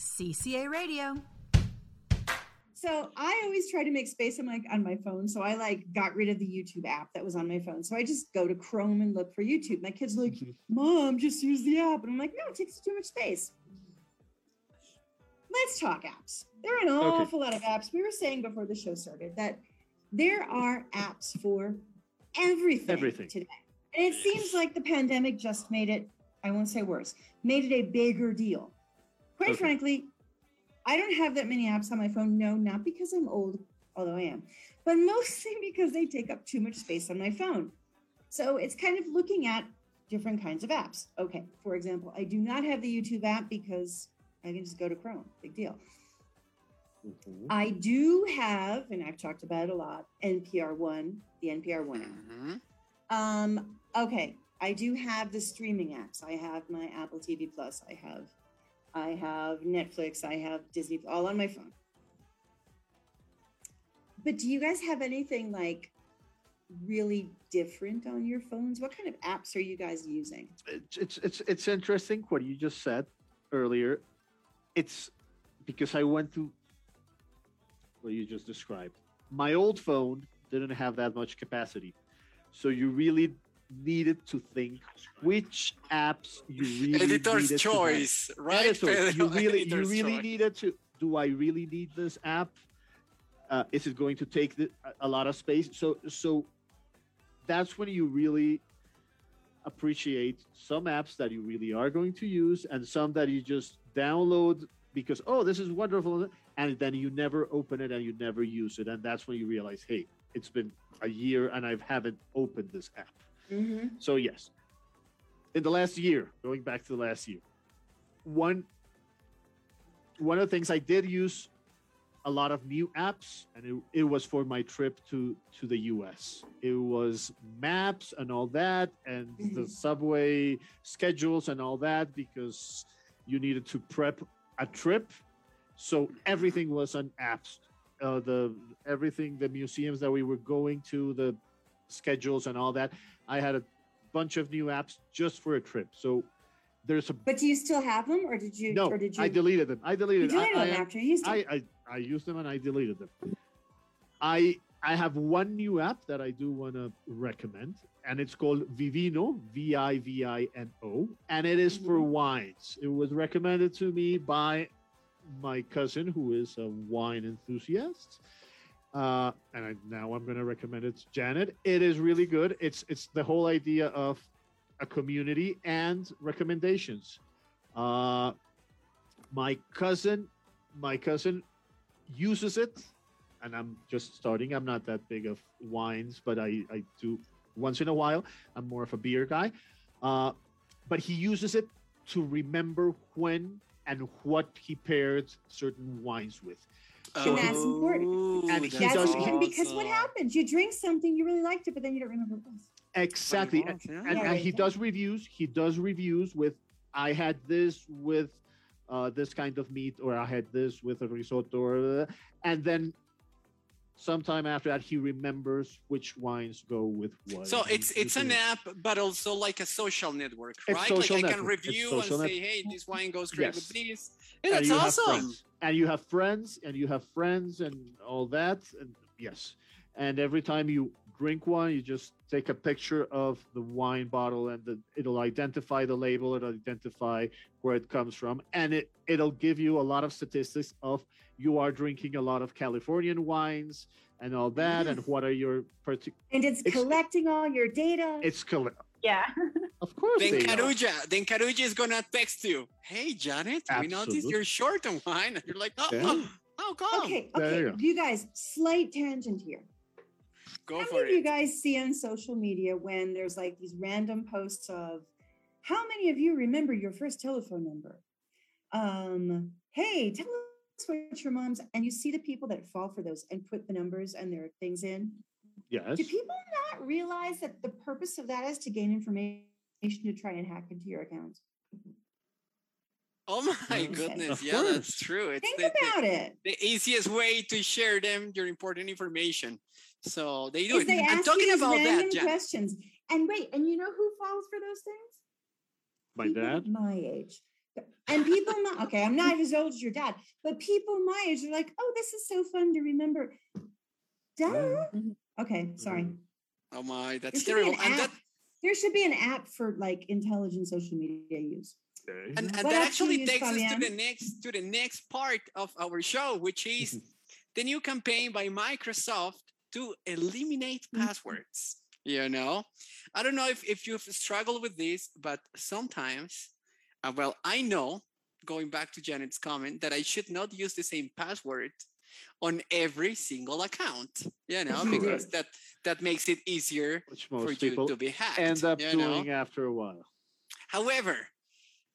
CCA Radio. So I always try to make space on my on my phone. So I like got rid of the YouTube app that was on my phone. So I just go to Chrome and look for YouTube. My kids are like, Mom, just use the app. And I'm like, no, it takes too much space. Let's talk apps. There are an awful lot of apps. We were saying before the show started that there are apps for everything, Everything. today. And it seems like the pandemic just made it, I won't say worse, made it a bigger deal. Quite Okay. frankly, I don't have that many apps on my phone. No, not because I'm old, although I am, but mostly because they take up too much space on my phone. So it's kind of looking at different kinds of apps. Okay, for example, I do not have the YouTube app because I can just go to Chrome. Big deal. Mhm. I do have, and I've talked about it a lot, NPR One, the NPR One app. Mhm. Um, okay, I do have the streaming apps. I have my Apple TV Plus. I have, I have Netflix. I have Disney, all on my phone. But do you guys have anything like really different on your phones? What kind of apps are you guys using? it's it's it's it's interesting what you just said earlier. It's because I went through what you just described. My old phone didn't have that much capacity, so you really needed to think which apps you really Editor's needed to choice, right? Editor, Pedro? you really you really choice. needed to. Do I really need this app? Uh, is it going to take the, a- a lot of space? So so that's when you really appreciate some apps that you really are going to use and some that you just download because oh this is wonderful and then you never open it and you never use it and that's when you realize hey it's been a year and I haven't opened this app. Mm-hmm. So yes, in the last year, going back to the last year, one one of the things I did use a lot of new apps, and it, it was for my trip to to the U.S. It was maps and all that, and the Mhm. subway schedules and all that because you needed to prep a trip. So everything was on apps. Uh, the everything, the museums that we were going to, the schedules and all that. I had a bunch of new apps just for a trip. So there's a But do you still have them, or did you? no. or did you? I deleted them. I deleted. you deleted. I, them I, after you used them. I, I I used them and I deleted them. I I have one new app that I do want to recommend, and it's called Vivino, V I V I N O, and it is for Mhm. wines. It was recommended to me by my cousin, who is a wine enthusiast. Uh, and I, now I'm going to recommend it Janet. It is really good. It's it's the whole idea of a community and recommendations. Uh, my cousin, my cousin uses it, and I'm just starting. I'm not that big of wines, but I I do once in a while. I'm more of a beer guy, uh, but he uses it to remember when and what he paired certain wines with. And that's important. Ooh, And he That's does- important because what happens? You drink something, you really liked it, but then you don't remember what it was. Exactly. Wine And, bottles, and, yeah. and he does reviews. He does reviews with I had this with uh, this kind of meat, or I had this with a risotto, or, and then sometime after that he remembers which wines go with what. So it's it's an app, but also like a social network, right? social like I can network. Review and social say, hey, this wine goes great with Yes. this. Hey, and that's awesome. And you have friends, and you have friends, and all that. And yes, and every time you drink one, you just take a picture of the wine bottle, and the, it'll identify the label, it'll identify where it comes from, and it it'll give you a lot of statistics of you are drinking a lot of Californian wines and all that, and what are your particular. And it's, It's- collecting all your data. It's collecting. yeah. of course Then they are. Caruja, then Caruja is gonna text you. Hey, Janet, we noticed you're short on wine, and you're like, oh, Yeah. oh, oh, come, Okay, okay. you. You guys, slight tangent here. Go how for many of you guys see on social media when there's like these random posts of how many of you remember your first telephone number? Um, hey, tell us what your mom's and you see the people that fall for those and put the numbers and their things in. Yes. Do people not realize that the purpose of that is to gain information to try and hack into your account? Oh my goodness, course. yeah, that's true. It's Think the, the- about it. the easiest way to share them your important information. So they do Is it. they I'm ask talking you these about that, Janet. questions. And wait, and you know who falls for those things? My People dad. My age. And people, my, okay, I'm not as old as your dad, but people my age are like, oh, this is so fun to remember. Duh. Mhm. Okay, sorry. Oh my, that's should terrible. an And that. There should be an app for like intelligent social media use. Okay. and, and that else do you actually use, takes us to the next to the next part of our show, which is the new campaign by Microsoft to eliminate Mhm. passwords. You know, I don't know if, if you've struggled with this, but sometimes, uh, well, I know going back to Janet's comment that I should not use the same password on every single account. You know, Sure. because that that makes it easier for you people to be hacked. end up you know? doing after a while. However,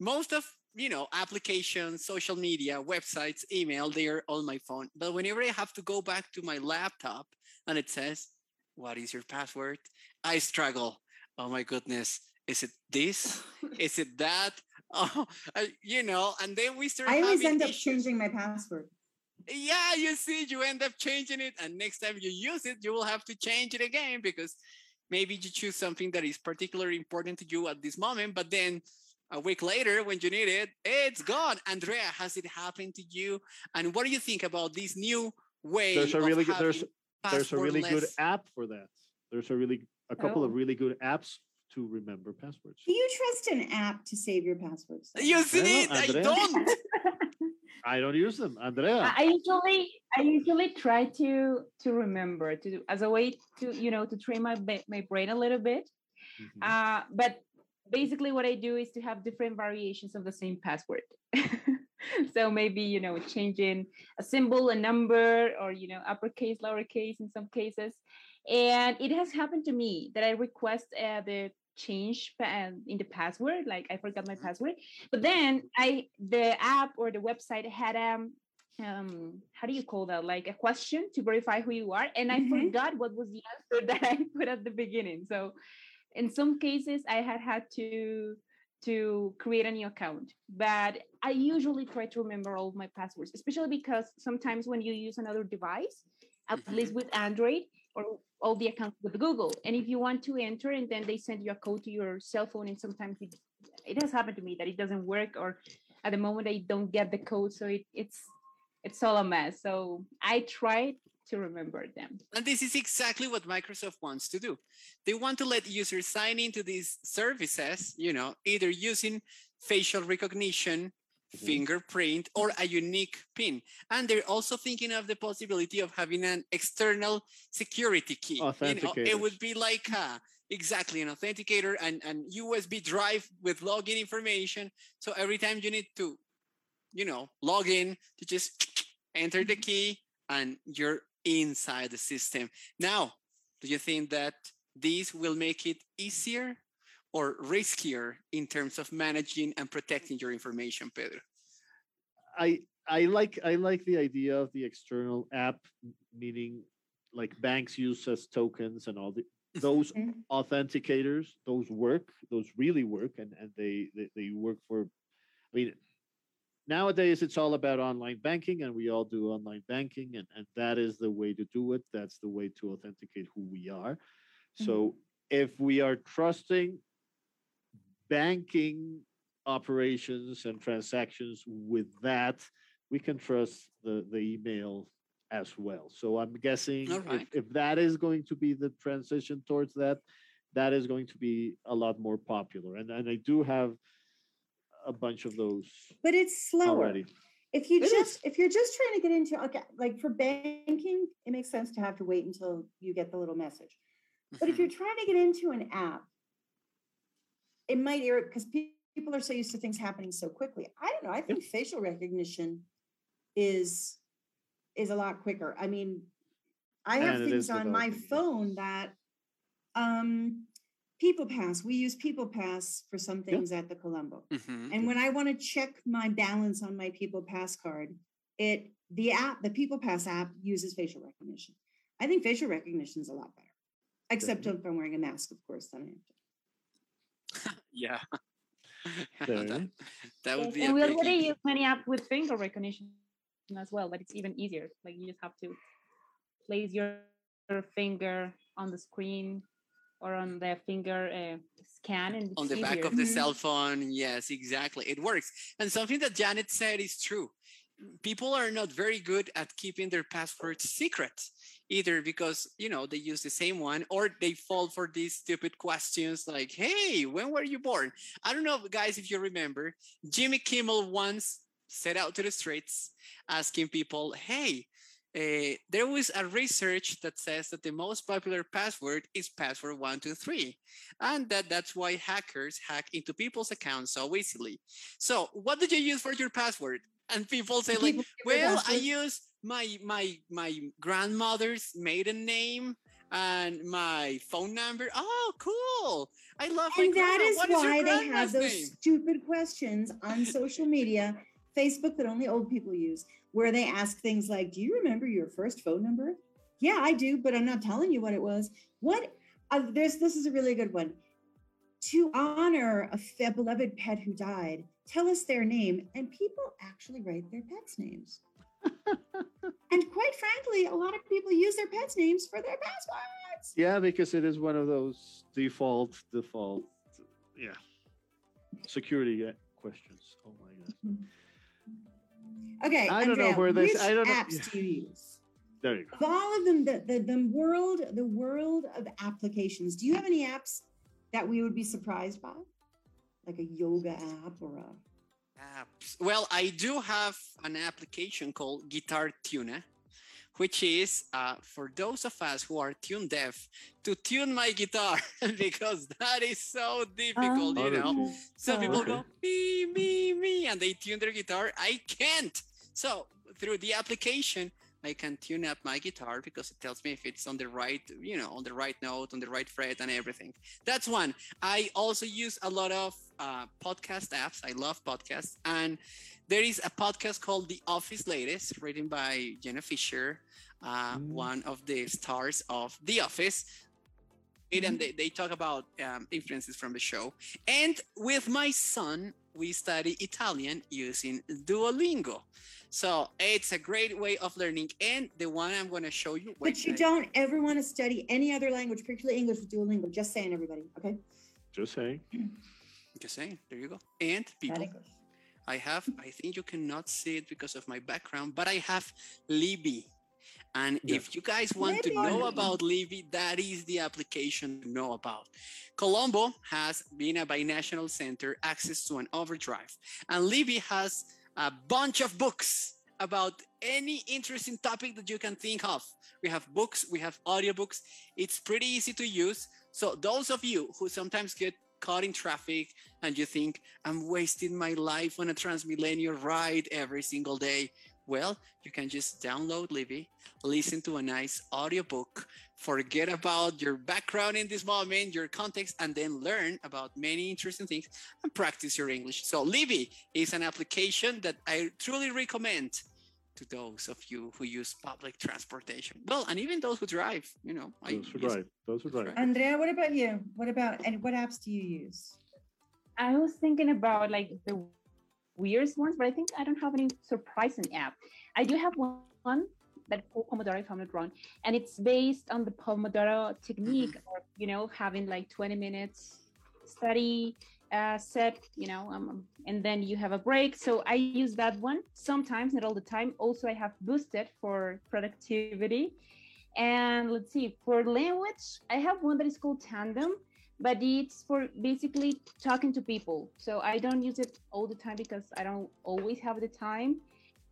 most of you know applications, social media, websites, email, they are on my phone. But whenever I have to go back to my laptop and it says, "What is your password?" I struggle. Oh my goodness, is it this? is it that? Oh, I, you know, and then we start. I always having end up issues. changing my password. Yeah, you see, you end up changing it, and next time you use it, you will have to change it again because maybe you choose something that is particularly important to you at this moment, but then a week later, when you need it, it's gone. Andrea, has it happened to you? And what do you think about this new way? There's a really good having there's a really good app for that. There's a really a couple of Oh. really good apps to remember passwords. Do you trust an app to save your passwords? though? You see Well, it? I don't. I don't use them, Andrea. I I usually I usually try to to remember to do- as a way to you know to train my my brain a little bit. Mhm. Uh, but basically, what I do is to have different variations of the same password. so maybe you know changing a symbol, a number, or you know uppercase, lowercase in some cases. And it has happened to me that I request uh, the change um, in the password, like I forgot my password. But then I the app or the website had um um how do you call that like a question to verify who you are and i Mhm. forgot what was the answer that i put at the beginning so in some cases i had had to to create a new account but i usually try to remember all my passwords especially because sometimes when you use another device at Mhm. least with android or all the accounts with google and if you want to enter and then they send you a code to your cell phone and sometimes it, it has happened to me that it doesn't work or at the moment i don't get the code so it, it's it's all a mess so i try to remember them And this is exactly what Microsoft wants to do. They want to let users sign into these services, you know, either using facial recognition, Mhm. fingerprint, or a unique PIN. And they're also thinking of the possibility of having an external security key. You know, it would be like a, exactly an authenticator and an USB drive with login information. So every time you need to, you know, log in, you just enter the key and you're inside the system. Now, do you think that these will make it easier or riskier in terms of managing and protecting your information, Pedro? I I like I like the idea of the external app, meaning like banks use as tokens and all the those Mhm. authenticators. Those work. Those really work, and and they they, they work for. I mean, nowadays it's all about online banking, and we all do online banking, and and that is the way to do it. That's the way to authenticate who we are. So mm-hmm. if we are trusting banking operations and transactions with that, we can trust the, the email as well. So I'm guessing if, if that is going to be the transition towards that, that is going to be a lot more popular. And, and I do have a bunch of those But it's slower. already. If you It just if you're just trying to get into okay, like for banking, it makes sense to have to wait until you get the little message. But if Mhm. you're trying to get into an app, it might irritate because people are so used to things happening so quickly. I don't know. I think facial recognition is is a lot quicker. I mean, I have And it things on my developing, yes. phone that um People Pass. We use People Pass for some things at the Colombo. Mhm. And when I want to check my balance on my People Pass card, it the app, the People Pass app uses facial recognition. I think facial recognition is a lot better. Except if I'm wearing a mask, of course, then I have to. Yeah. That, that would Yes, be a and we already issue. use many apps with finger recognition as well, but it's even easier. Like you just have to place your, your finger on the screen or on the finger uh, scan and on the back of the Mhm. cell phone. Yes, exactly. It works. And something that Janet said is true. People are not very good at keeping their passwords secret, either because you know they use the same one or they fall for these stupid questions like, "Hey, when were you born?" I don't know, guys, if you remember, Jimmy Kimmel once set out to the streets asking people, "Hey." Uh, there was a research that says that the most popular password is password one two three and that that's why hackers hack into people's accounts so easily. So, what did you use for your password? And people say like, People give their "Well, I use my my my grandmother's maiden name and my phone number." Oh, cool! I love my and that is What why they have those name? stupid questions on social media, Facebook that only old people use, where they ask things like, "Do you remember your first phone number?" Yeah, I do, but I'm not telling you what it was. What? Uh, there's this is a really good one. To honor a, f- a beloved pet who died, tell us their name, and people actually write their pets' names. and quite frankly, a lot of people use their pets' names for their passwords. Yeah, because it is one of those default, default, yeah, security uh, questions. Oh my god. Okay, I don't know Andrea, where this- Which I don't know- apps yeah. do you use? There you go. Of all of them, the, the the world, the world of applications. Do you have any apps that we would be surprised by, like a yoga app or a? apps. Well, I do have an application called Guitar Tuner, which is uh, for those of us who are tune deaf to tune my guitar because that is so difficult, you know. Oh, Some people Okay. go me, me, me, and they tune their guitar. I can't. So through the application, I can tune up my guitar because it tells me if it's on the right, you know, on the right note, on the right fret, and everything. That's one. I also use a lot of uh, podcast apps. I love podcasts, and there is a podcast called The Office Ladies, written by Jenna Fischer, uh, Mm. one of the stars of The Office. And they, they talk about um, influences from the show. And with my son, we study Italian using Duolingo. So it's a great way of learning. And the one I'm going to show you. But you wait, don't ever want to study any other language, particularly English with Duolingo. Just saying, everybody. Okay. Just saying. Just saying. There you go. And people, I have, I think you cannot see it because of my background, but I have Libby. And Yeah. if you guys want to know about Libby, that is the application to know about. Colombo has, been a binational center, access to an overdrive. And Libby has a bunch of books about any interesting topic that you can think of. We have books, we have audiobooks. It's pretty easy to use. So those of you who sometimes get caught in traffic and you think I'm wasting my life on a TransMilenio ride every single day, well, you can just download Libby, listen to a nice audiobook, forget about your background in this moment, your context, and then learn about many interesting things and practice your English. So Libby is an application that I truly recommend to those of you who use public transportation. Well, and even those who drive, you know. I Those who use- drive. Those who drive. Andrea, what about you? What about and what apps do you use? I was thinking about like the weirdest ones, but I think I don't have any surprising app. I do have one, that Pomodoro, if I'm wrong, and it's based on the Pomodoro technique, you know, having like 20 minutes study uh, set, you know, um, and then you have a break. So I use that one sometimes, not all the time. Also, I have Boosted for productivity. And let's see, for language, I have one that is called Tandem, but it's for basically talking to people. So I don't use it all the time because I don't always have the time.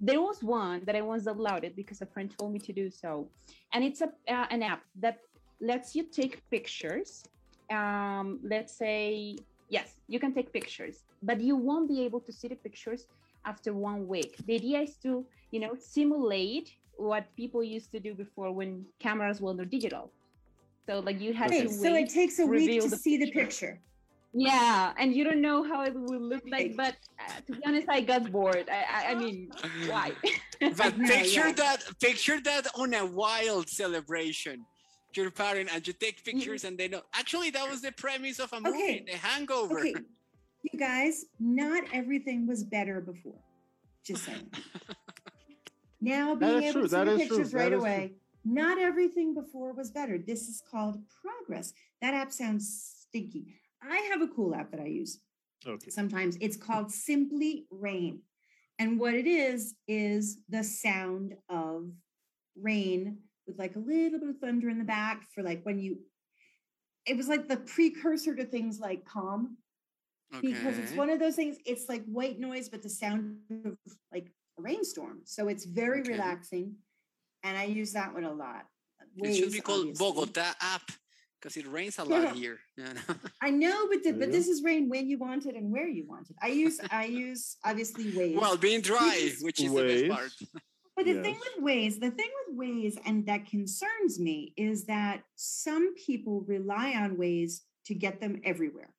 There was one that I once downloaded because a friend told me to do so, and it's a uh, an app that lets you take pictures. Um, let's say yes, you can take pictures, but you won't be able to see the pictures after one week. The idea is to you know simulate what people used to do before when cameras were not digital. So like you had Okay, to so it takes a week to the see the picture. picture. yeah, and you don't know how it will look like. But uh, to be honest, I got bored. I, I, I mean, why? But picture yeah. that picture that on a wild celebration. You're parent and you take pictures and they know actually that was the premise of a movie, Okay. The Hangover. Okay, you guys, not everything was better before. Just saying. Now being able true, to see that the is true, pictures right is true. Not everything before was better. This is called progress. That app sounds stinky. I have a cool app that I use Okay. sometimes. It's called Simply Rain. And what it is, is the sound of rain with like a little bit of thunder in the back for like when you, it was like the precursor to things like calm because it's one of those things, it's like white noise, but the sound of like a rainstorm. So it's very Okay. relaxing. And I use that one a lot. It should be called obviously. Bogota app because it rains a lot Yeah. here. you know? I know, but the, but this is rain when you want it and where you want it. I use I use obviously Waze. well, being dry, is which is the best part. But the thing with Waze, the thing with Waze, and that concerns me, is that some people rely on Waze to get them everywhere.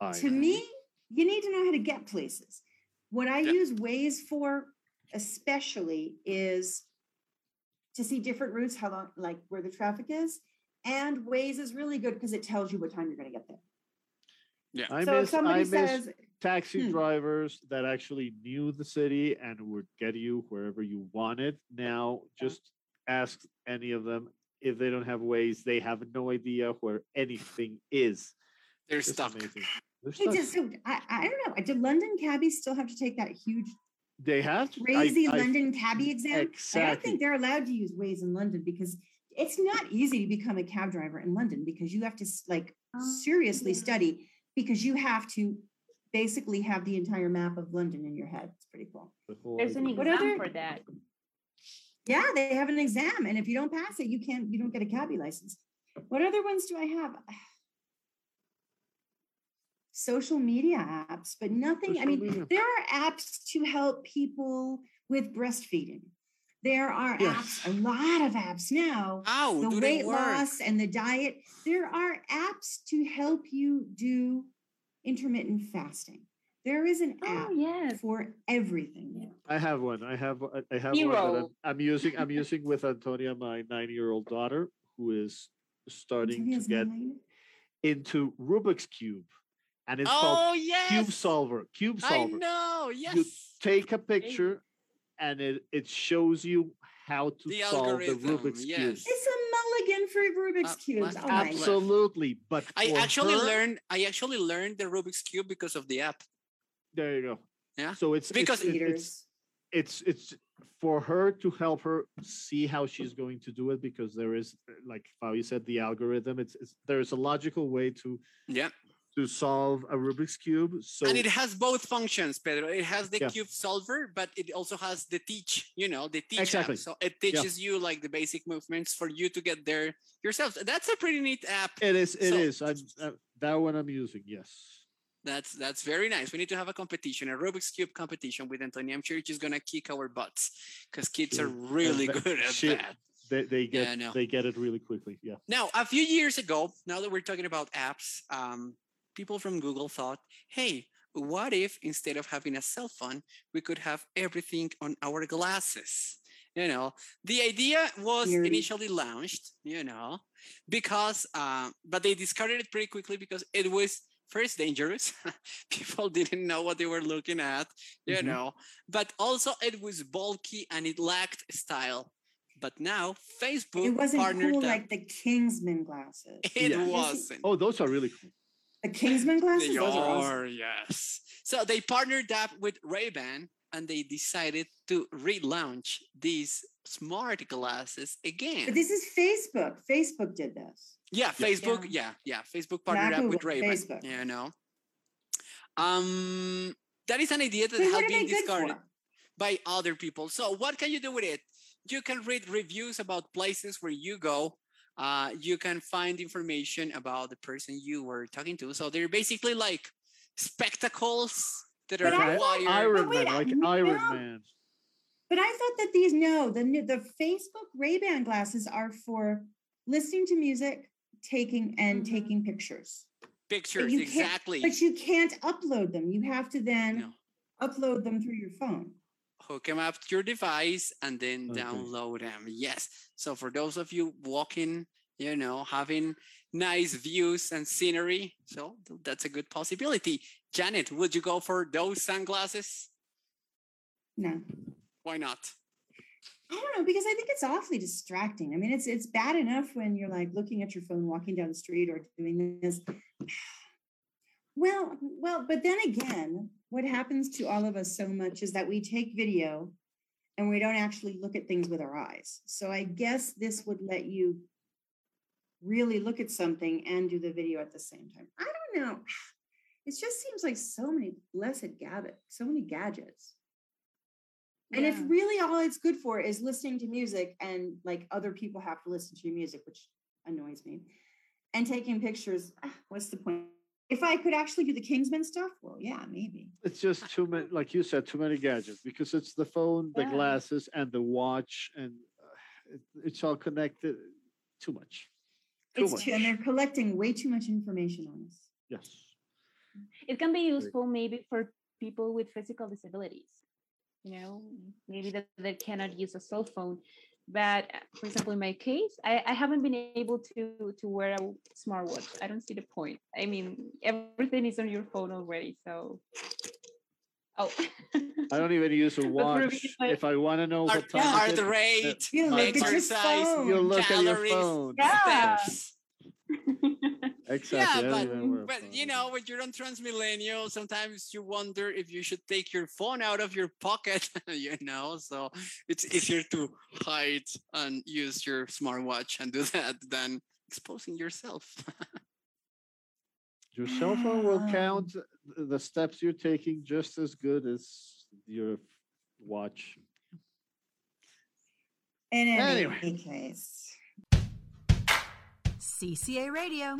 I To know. me, you need to know how to get places. What I Yeah. use Waze for, especially, is to see different routes, how long, like where the traffic is. And Waze is really good because it tells you what time you're going to get there. I so if miss, somebody I miss says, taxi Hmm. drivers that actually knew the city and would get you wherever you wanted. Now, Yeah. just ask any of them if they don't have Waze. They have no idea where anything is. They're It's stuck. amazing. They're Hey, stuck. just, so I, I don't know. Did London cabbies still have to take that huge, They have to- I- crazy I- London cabbie exam? I don't think they're allowed to use Waze in London because it's not easy to become a cab driver in London because you have to like Oh, seriously yeah. study because you have to basically have the entire map of London in your head. It's pretty cool. There's an exam other- for that. Yeah, they have an exam, and if you don't pass it, you can't. You don't get a cabbie license. What other ones do I have? Social media apps, but nothing. I mean, media. there are apps to help people with breastfeeding. There are Yes. apps, a lot of apps now. How the weight loss and the diet. There are apps to help you do intermittent fasting. There is an Oh app yes. for everything. Yeah. I have one. I have. I- I have one that Hero. I'm, I'm using. I'm using with Antonia, my nine-year-old daughter, who is starting to get nine. into Rubik's cube, and it's Oh called yes, Cube Solver. Cube Solver. I Solver. know. Yes. You take a picture, and it it shows you how to The solve the algorithm, Rubik's cube. It's a mulligan for Rubik's Uh, cubes. Oh Absolutely. Absolutely, but I actually her- learned. I actually learned the Rubik's cube because of the app. There you go. Yeah, So it's because- it's, it- it's it's it's for her to help her see how she's going to do it because there is like Fabi said the algorithm it's, it's there's a logical way to Yeah, to solve a Rubik's cube so and it has both functions, Pedro. It has the Yeah. cube solver, but it also has the teach. You know, the teach Exactly. app. So it teaches you like the basic movements for you to get there yourself. That's a pretty neat app. it is it So- is I'm, uh, that one I'm using yes That's that's very nice. We need to have a competition, a Rubik's cube competition with Antonia. I'm sure she's gonna kick our butts because kids are really that- good at that. they, they Yeah, I get they get it really quickly yeah Now, a few years ago, now that we're talking about apps, um, people from Google thought, hey, what if instead of having a cell phone, we could have everything on our glasses? You know, the idea was Weird. initially launched, you know, because, um, but they discarded it pretty quickly because it was first dangerous. people didn't know what they were looking at, you Mhm. know, but also it was bulky and it lacked style. But now Facebook It wasn't partnered cool up. like the Kingsman glasses. It Yeah. wasn't. oh those are really cool The Kingsman glasses? They Those are awesome. are, yes. So they partnered up with Ray-Ban and they decided to relaunch these smart glasses again. But this is Facebook. Facebook did this. yeah, Facebook. Yeah. yeah, Facebook partnered up with Ray-Ban. Facebook. You know, um, that is an idea that Wait, what had are they been discarded by other people. So what can you do with it? You can read reviews about places where you go. Uh, you can find information about the person you were talking to. So they're basically like spectacles that But are wired. Iron wait, Man like no. Iron Man But I thought that these no, the new the Facebook Ray-Ban glasses are for listening to music, taking and Mhm. taking pictures. Pictures, you can't- exactly. But you can't upload them. You have to then No. upload them through your phone. Hook them up to your device and then Okay. download them. Yes. So for those of you walking, you know, having nice views and scenery, so that's a good possibility. Janet, would you go for those sunglasses? No. Why not? I don't know because I think it's awfully distracting. I mean, it's it's bad enough when you're like looking at your phone walking down the street or doing this. Well, well, but then again, what happens to all of us so much is that we take video and we don't actually look at things with our eyes. So I guess this would let you really look at something and do the video at the same time. I don't know. It just seems like so many blessed gadgets, so many gadgets. And if really all it's good for is listening to music and like other people have to listen to your music, which annoys me, and taking pictures, what's the point? If I could actually do the Kingsman stuff, well, yeah, maybe. It's just too many, like you said, too many gadgets because it's the phone, the Yeah. glasses, and the watch, and uh, it, it's all connected. Too much. Too It's much. too, and they're collecting way too much information on us. yes. it can be useful maybe for people with physical disabilities you know maybe that they cannot use a cell phone but uh, for example in my case I, I haven't been able to to wear a smartwatch i don't see the point i mean everything is on your phone already so oh I don't even use a But for me, watch. If I want to know Heart, what time heart it is, rate, You look at your exercise, phone. you look at your phone. Yeah. steps. Exactly. Yeah, but, even wear a but you know, when you're on TransMilenio, sometimes you wonder if you should take your phone out of your pocket, you know. So it's easier to hide and use your smartwatch and do that than exposing yourself. your cell phone will count um. the steps you're taking just as good as your watch. In any Anyway. case. CCA Radio.